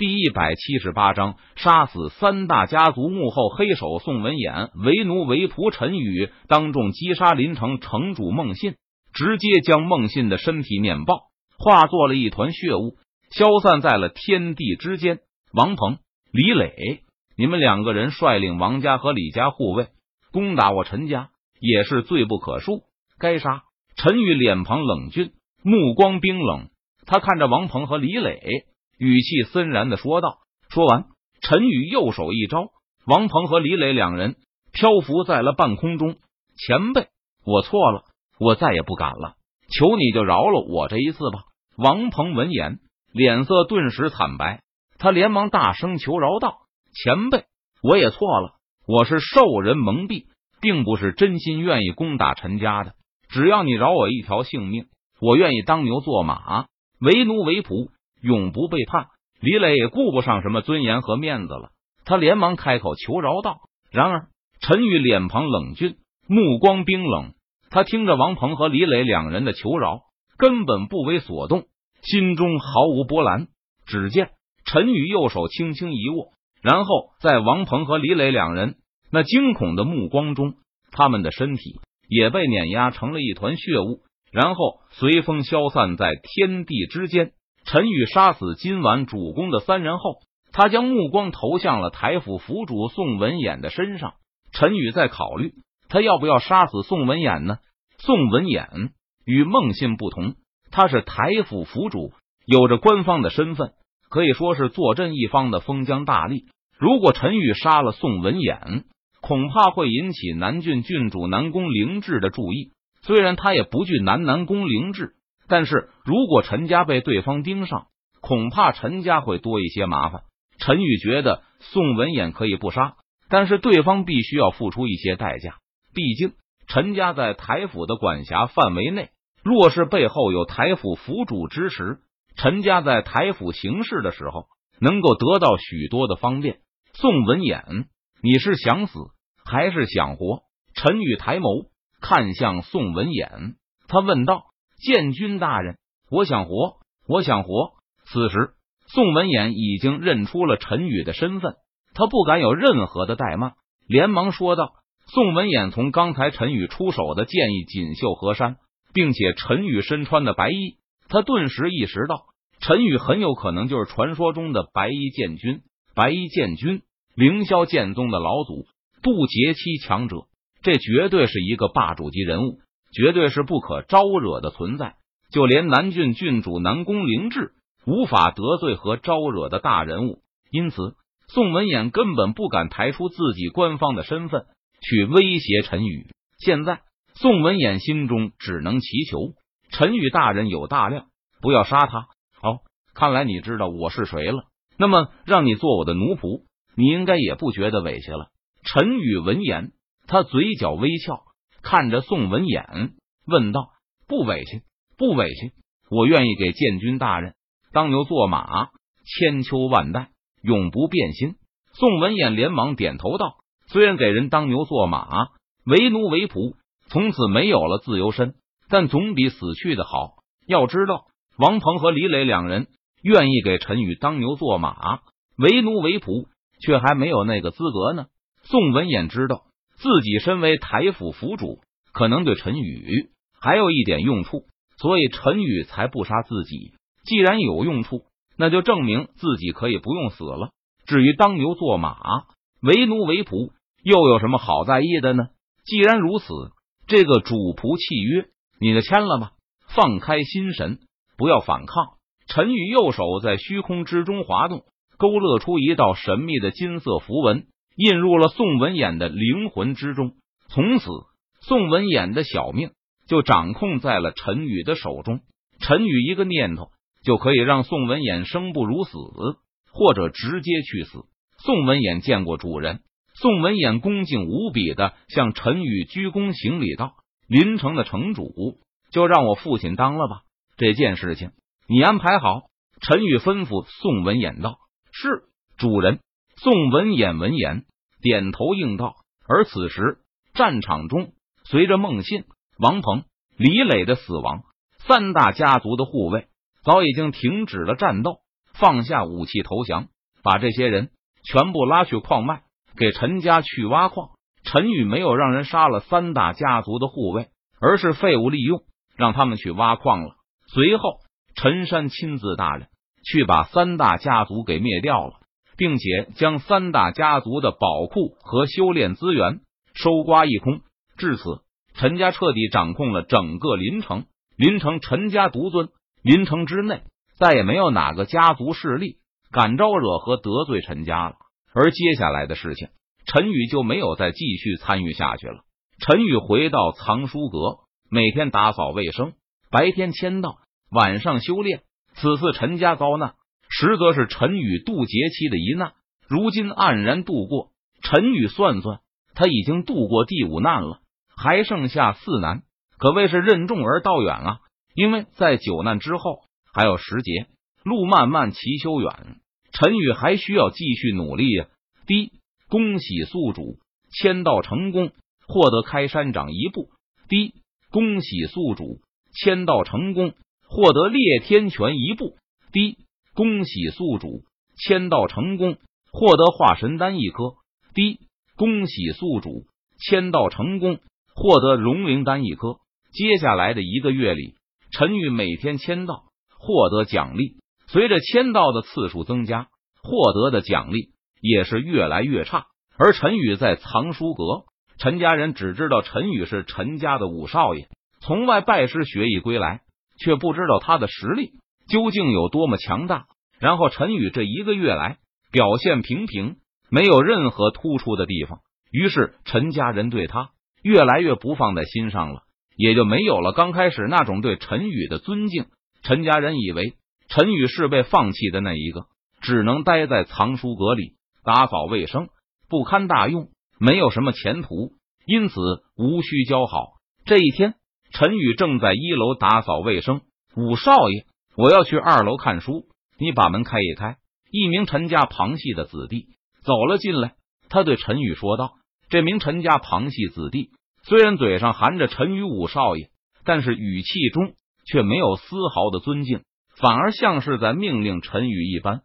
第一百七十八章杀死三大家族幕后黑手宋文衍，为奴为仆陈宇当众击杀临城城主孟信，直接将孟信的身体碾爆，化作了一团血雾，消散在了天地之间。王鹏、李磊，你们两个人率领王家和李家护卫攻打我陈家，也是罪不可恕，该杀！陈宇脸庞冷峻，目光冰冷，他看着王鹏和李磊。语气森然的说道。说完，陈宇右手一招，王鹏和李磊两人漂浮在了半空中。前辈，我错了，我再也不敢了，求你就饶了我这一次吧。王鹏闻言，脸色顿时惨白，他连忙大声求饶道：“前辈，我也错了，我是受人蒙蔽，并不是真心愿意攻打陈家的。只要你饶我一条性命，我愿意当牛做马，为奴为仆。”永不背叛，李磊也顾不上什么尊严和面子了，他连忙开口求饶道。然而陈宇脸庞冷峻，目光冰冷，他听着王鹏和李磊两人的求饶，根本不为所动，心中毫无波澜。只见陈宇右手轻轻一握，然后在王鹏和李磊两人那惊恐的目光中，他们的身体也被碾压成了一团血雾，然后随风消散在天地之间。陈宇杀死今晚主公的三人后，他将目光投向了台府府主宋文衍的身上。陈宇在考虑，他要不要杀死宋文衍呢？宋文衍与孟信不同，他是台府府主，有着官方的身份，可以说是坐镇一方的封疆大吏。如果陈宇杀了宋文衍，恐怕会引起南郡郡主南宫灵志的注意。虽然他也不惧南南宫灵志。但是如果陈家被对方盯上，恐怕陈家会多一些麻烦。陈宇觉得宋文衍可以不杀，但是对方必须要付出一些代价。毕竟陈家在台府的管辖范围内，若是背后有台府府主支持，陈家在台府行事的时候能够得到许多的方便。宋文衍，你是想死还是想活？陈宇抬眸看向宋文衍，他问道。建军大人，我想活，我想活。此时，宋文衍已经认出了陈宇的身份，他不敢有任何的怠慢，连忙说道：“宋文衍，从刚才陈宇出手的建议锦绣河山，并且陈宇身穿的白衣，他顿时意识到，陈宇很有可能就是传说中的白衣建军。白衣建军，凌霄剑宗的老祖，渡劫期强者，这绝对是一个霸主级人物。”绝对是不可招惹的存在，就连南郡郡主南宫灵志无法得罪和招惹的大人物，因此宋文衍根本不敢抬出自己官方的身份去威胁陈宇。现在宋文衍心中只能祈求陈宇大人有大量，不要杀他。好，看来你知道我是谁了。那么让你做我的奴仆，你应该也不觉得委屈了。陈宇闻言，他嘴角微翘。看着宋文衍问道：“不委屈，不委屈，我愿意给建军大人当牛做马，千秋万代永不变心。”宋文衍连忙点头道：“虽然给人当牛做马，为奴为仆，从此没有了自由身，但总比死去的好。要知道，王鹏和李磊两人愿意给陈宇当牛做马，为奴为仆，却还没有那个资格呢。”宋文衍知道。自己身为台府府主，可能对陈宇还有一点用处，所以陈宇才不杀自己。既然有用处，那就证明自己可以不用死了。至于当牛做马、为奴为仆，又有什么好在意的呢？既然如此，这个主仆契约你就签了吧。放开心神，不要反抗。陈宇右手在虚空之中滑动，勾勒出一道神秘的金色符文。印入了宋文衍的灵魂之中，从此宋文衍的小命就掌控在了陈宇的手中。陈宇一个念头就可以让宋文衍生不如死，或者直接去死。宋文衍见过主人，宋文衍恭敬无比的向陈宇鞠躬行礼道：“临城的城主就让我父亲当了吧，这件事情你安排好。”陈宇吩咐宋文衍道：“是主人。”宋文衍闻言点头应道，而此时战场中，随着孟信、王鹏、李磊的死亡，三大家族的护卫早已经停止了战斗，放下武器投降，把这些人全部拉去矿脉，给陈家去挖矿。陈宇没有让人杀了三大家族的护卫，而是废物利用，让他们去挖矿了。随后，陈山亲自大人去把三大家族给灭掉了，并且将三大家族的宝库和修炼资源收刮一空。至此，陈家彻底掌控了整个林城。林城陈家独尊，林城之内再也没有哪个家族势力敢招惹和得罪陈家了。而接下来的事情，陈宇就没有再继续参与下去了。陈宇回到藏书阁，每天打扫卫生，白天签到，晚上修炼。此次陈家遭难，实则是陈宇渡劫期的一难。如今黯然度过，陈宇算算，他已经度过第五难了，还剩下四难。可谓是任重而道远啊！因为在九难之后还有十劫，路漫漫其修远，陈宇还需要继续努力呀。第一，恭喜宿主签到成功，获得开山掌一步；第一，恭喜宿主签到成功，获得裂天拳一步；第一，恭喜宿主签到成功，获得化神丹一颗；第一，恭喜宿主签到成功，获得龙灵丹一颗。接下来的一个月里，陈宇每天签到，获得奖励。随着签到的次数增加，获得的奖励也是越来越差。而陈宇在藏书阁，陈家人只知道陈宇是陈家的五少爷，从外拜师学艺归来，却不知道他的实力究竟有多么强大。然后陈宇这一个月来表现平平，没有任何突出的地方，于是陈家人对他越来越不放在心上了。也就没有了刚开始那种对陈宇的尊敬。陈家人以为陈宇是被放弃的那一个，只能待在藏书阁里打扫卫生，不堪大用，没有什么前途，因此无需交好。这一天，陈宇正在一楼打扫卫生。五少爷，我要去二楼看书，你把门开一开。一名陈家旁系的子弟走了进来，他对陈宇说道：“这名陈家旁系子弟。”虽然嘴上含着陈宇武少爷，但是语气中却没有丝毫的尊敬，反而像是在命令陈宇一般。